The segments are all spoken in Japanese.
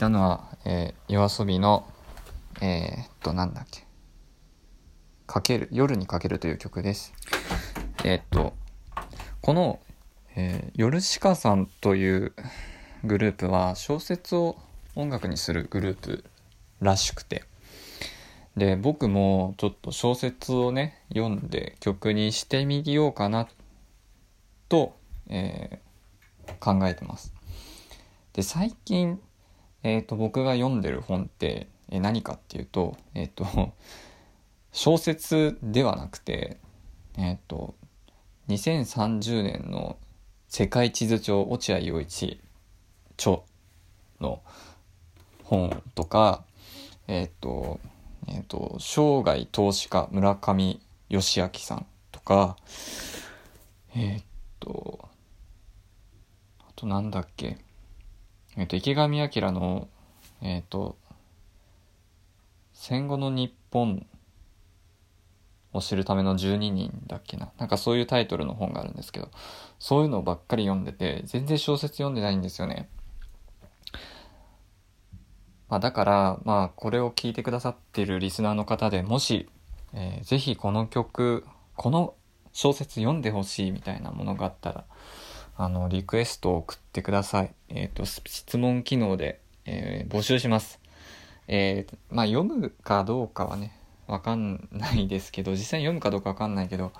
たのは、えー、夜遊びの、えー、っと、なんだっけ。かける、夜にかけるという曲です。えー、っと、この、えー、夜鹿さんというグループは小説を音楽にするグループらしくて、で、僕もちょっと小説をね、読んで曲にしてみようかなと、え、考えてます。で、最近、えっ、ー、と、僕が読んでる本って、えー、何かっていうと、えっ、ー、と、小説ではなくて、えっ、と、2030年の世界地図帳落合陽一著の本とか、えっ、と、えっ、と、生涯投資家村上義明さんとか、えっ、と、あとなんだっけ、えっ、と、池上彰の、えっ、と、戦後の日本を知るための12人だっけな。なんかそういうタイトルの本があるんですけど、そういうのばっかり読んでて、全然小説読んでないんですよね。まあだから、まあこれを聞いてくださってるリスナーの方でもし、えー、ぜひこの曲、この小説読んでほしいみたいなものがあったら、あの、リクエストを送ってください。えっ、ー、と、質問機能で、えー、募集します。えー、まあ、読むかどうかはね、わかんないですけど、実際に読むかどうかわかんないけど、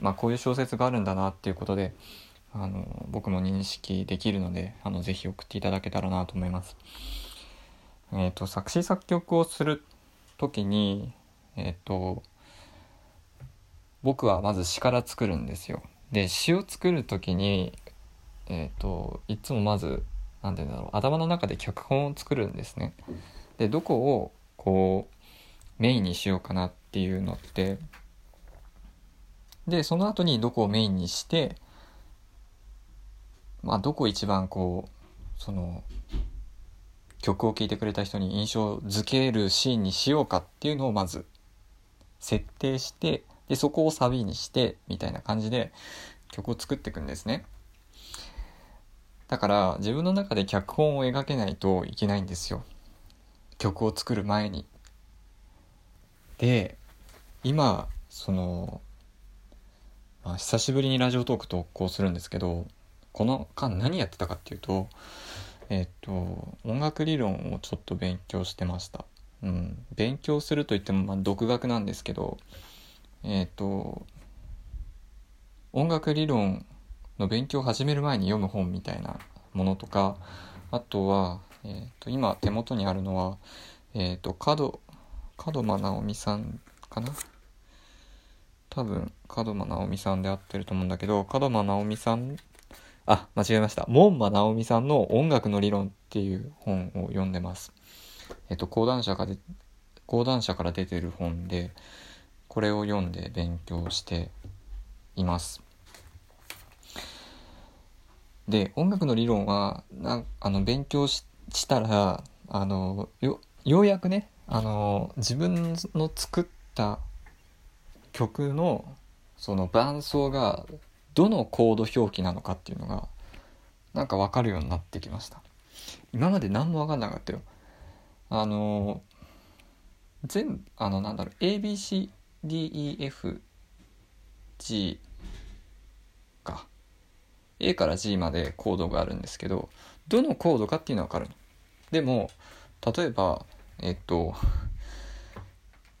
まあ、こういう小説があるんだなっていうことで、あの、僕も認識できるので、あの、ぜひ送っていただけたらなと思います。えっ、ー、と、作詞作曲をするときに、えっ、ー、と、僕はまず詩から作るんですよ。で、詩を作る時に、えっ、ー、と、いつもまず、何て言うんだろう、頭の中で脚本を作るんですね。で、どこを、こう、メインにしようかなっていうのって、で、その後にどこをメインにして、まあ、どこ一番こう、その、曲を聴いてくれた人に印象づけるシーンにしようかっていうのをまず設定して、で、そこをサビにして、みたいな感じで曲を作っていくんですね。だから自分の中で脚本を描けないといけないんですよ。曲を作る前に。で、今、その、まあ、久しぶりにラジオトーク投稿するんですけど、この間何やってたかっていうと、えっ、と、音楽理論をちょっと勉強してました。うん。勉強するといっても、まあ、独学なんですけど、えっ、ー、と、音楽理論の勉強を始める前に読む本みたいなものとか、あとは、え、ー、と、今手元にあるのは、えっ、ー、と、角、角間直美さんかな？多分、門間直美さんで合ってると思うんだけど、門間直美さん、あ、間違えました。門馬直美さんの音楽の理論っていう本を読んでます。えっと、講談社から、講談社から出てる本で、これを読んで勉強しています。で音楽の理論はなあの勉強したらあのよようやくねあの自分の作った曲のその伴奏がどのコード表記なのかっていうのがなんか分かるようになってきました今まで何も分かんなかったよあの全部あのなんだろう ABC DEF G か。A から G までコードがあるんですけどどのコードかっていうのは分かるの。でも例えばえっと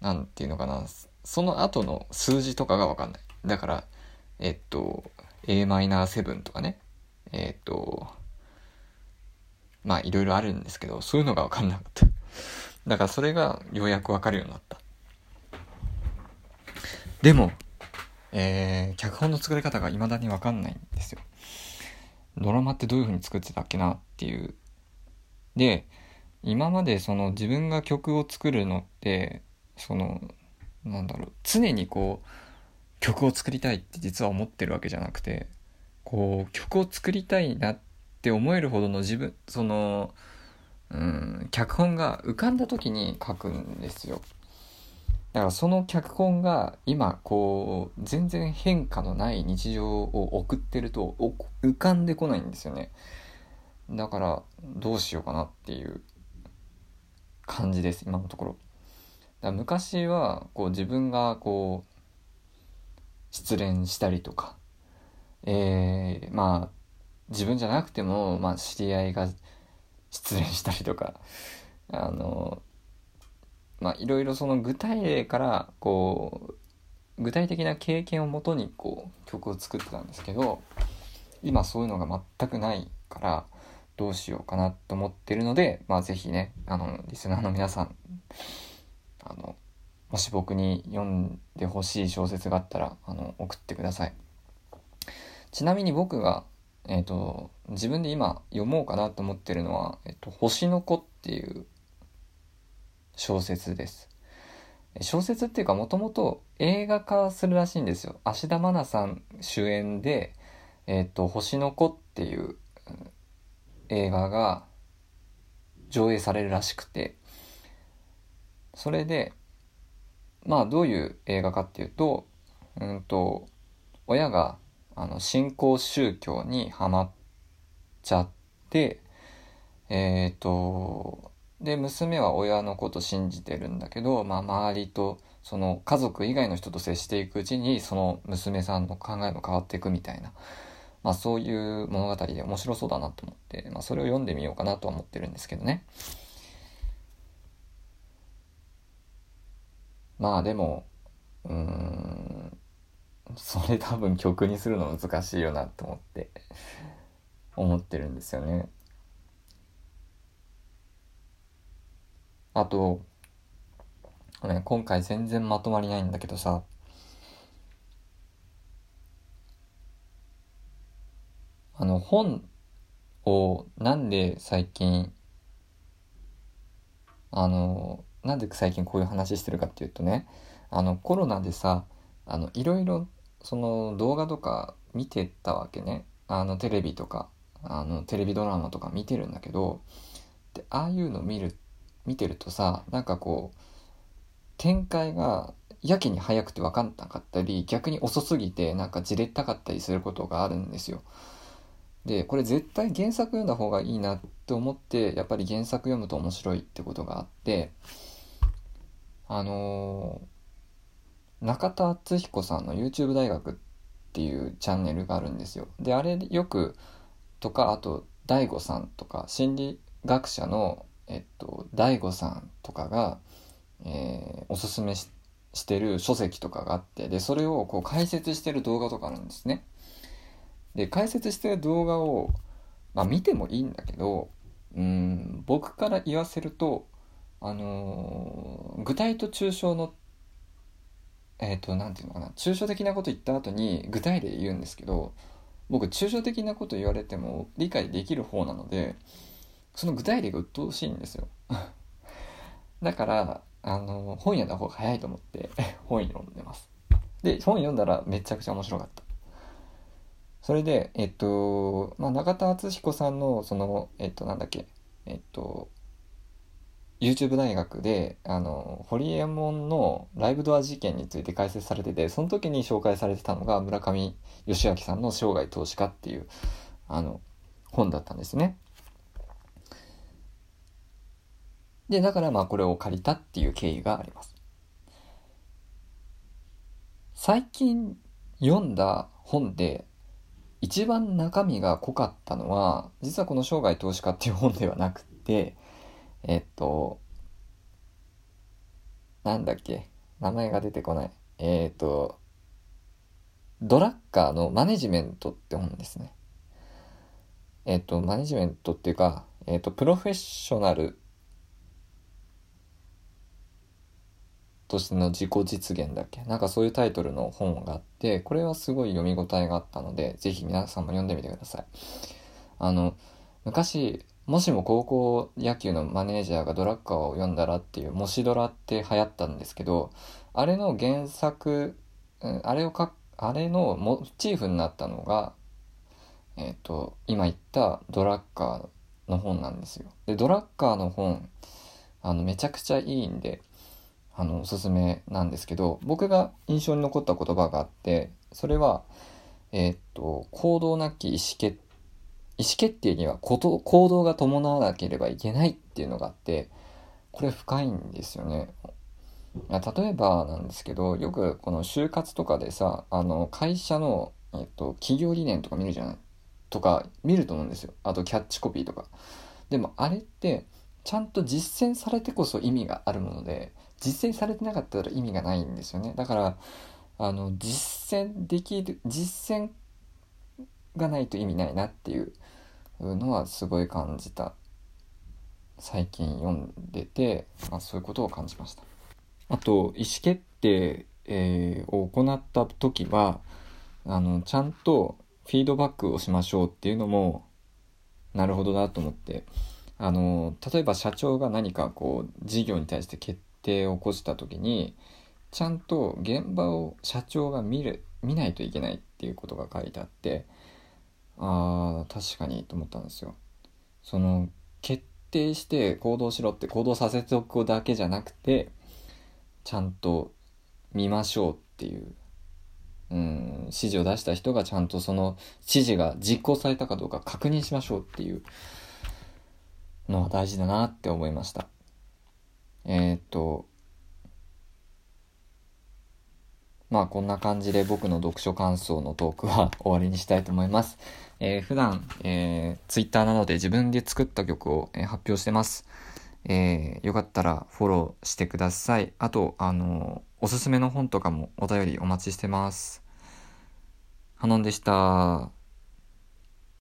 何て言うのかなその後の数字とかが分かんない。だからえっと Am7 とかね。えっとまあいろいろあるんですけどそういうのが分かんなかった。だからそれがようやく分かるようになった。でも、えー、脚本の作り方が未だにわかんないんですよ。ドラマってどういう風に作ってたっけなっていう。で、今までその自分が曲を作るのって、その、なんだろう、常にこう、曲を作りたいって実は思ってるわけじゃなくて、こう、曲を作りたいなって思えるほどの自分、その、うん、脚本が浮かんだ時に書くんですよ。だからその脚本が今こう全然変化のない日常を送ってると浮かんでこないんですよね。だからどうしようかなっていう感じです今のところ。だ昔はこう自分がこう失恋したりとか、えー、まあ自分じゃなくても、まあ、知り合いが失恋したりとかあのまあいろいろその具体例からこう具体的な経験をもとにこう曲を作ってたんですけど今そういうのが全くないからどうしようかなと思ってるのでまあ是非ねあのリスナーの皆さんあのもし僕に読んでほしい小説があったらあの送ってください。ちなみに僕がえ、ー、と自分で今読もうかなと思ってるのは「えっと、星の子」っていう小説です。小説っていうかもともと映画化するらしいんですよ。芦田愛菜さん主演で「えっと、星の子」っていう映画が上映されるらしくて。それでまあどういう映画かっていうとうんと親があの新興宗教にはまっちゃってえっ、ー、とで娘は親のこと信じてるんだけど、まあ、周りとその家族以外の人と接していくうちにその娘さんの考えも変わっていくみたいな、まあ、そういう物語で面白そうだなと思って、まあ、それを読んでみようかなとは思ってるんですけどね。まあでもうんそれ多分曲にするの難しいよなと思って思ってるんですよね。あと、ね、今回全然まとまりないんだけどさ。あの本をなんで最近あのなんで最近こういう話してるかっていうとねあのコロナでさあのいろいろその動画とか見てたわけね。あのテレビとかあのテレビドラマとか見てるんだけどでああいうの見る見てるとさなんかこう展開がやけに早くて分かんなかったり逆に遅すぎてなんかじれったかったりすることがあるんですよ。でこれ絶対原作読んだ方がいいなって思ってやっぱり原作読むと面白いってことがあってあのー、中田敦彦さんの YouTube 大学っていうチャンネルがあるんですよ。で、あれよく、とか、あと、大悟さんとか、心理学者の、えっと、大悟さんとかが、えー、おすすめししてる書籍とかがあって、で、それをこう解説してる動画とかあるんですね。で、解説してる動画を、まあ見てもいいんだけど、うん、僕から言わせると、あのー、具体と抽象のえっ、ー、と何て言うのかな抽象的なこと言った後に具体例言うんですけど僕抽象的なこと言われても理解できる方なのでその具体例が鬱陶しいんですよ。だからあの本読んだ方が早いと思って 本読んでます。で本読んだらめちゃくちゃ面白かった。それでえっと、まあ、中田敦彦さんのそのえっとなんだっけえっと YouTube 大学で、あの、ホリエモンのライブドア事件について解説されてて、その時に紹介されてたのが村上義明さんの生涯投資家っていう、あの、本だったんですね。で、だからまあこれを借りたっていう経緯があります。最近読んだ本で一番中身が濃かったのは、実はこの生涯投資家っていう本ではなくて、えっと、なんだっけ名前が出てこない。えっと、ドラッカーのマネジメントって本ですね。えっと、マネジメントっていうか、えっと、プロフェッショナルとしての自己実現だっけ？なんかそういうタイトルの本があって、これはすごい読み応えがあったので、ぜひ皆さんも読んでみてください。あの、昔、もしも高校野球のマネージャーがドラッカーを読んだらっていう、もしドラって流行ったんですけど、あれの原作、あれをか、あれのモチーフになったのが、えっ、ー、と、今言ったドラッカーの本なんですよ。で、ドラッカーの本、あの、めちゃくちゃいいんで、あの、おすすめなんですけど、僕が印象に残った言葉があって、それは、えっ、と、行動なき意思決意思決定にはこと行動が伴わなければいけないっていうのがあってこれ深いんですよね。例えばなんですけどよくこの就活とかでさあの会社の、えっと、企業理念とか見るじゃない？とか見ると思うんですよ。あとキャッチコピーとか。でもあれってちゃんと実践されてこそ意味があるもので実践されてなかったら意味がないんですよね。だからあの実践できる実践がないと意味ないなっていうのはすごい感じた。最近読んでて、まあ、そういうことを感じました。あと意思決定、えー、を行った時はあのちゃんとフィードバックをしましょうっていうのもなるほどなと思って。あの例えば社長が何かこう事業に対して決定を起こした時にちゃんと現場を社長が見る見ないといけないっていうことが書いてあってああ確かにと思ったんですよ。その決定して行動しろって行動させておくだけじゃなくてちゃんと見ましょうっていううん指示を出した人がちゃんとその指示が実行されたかどうか確認しましょうっていうのは大事だなって思いました。えー、っとまあこんな感じで僕の読書感想のトークは 終わりにしたいと思います。えー、普段、えー、Twitter などで自分で作った曲を、えー、発表してます。えー、よかったらフォローしてください。あと、あのおすすめの本とかもお便りお待ちしてます。ハノンでした。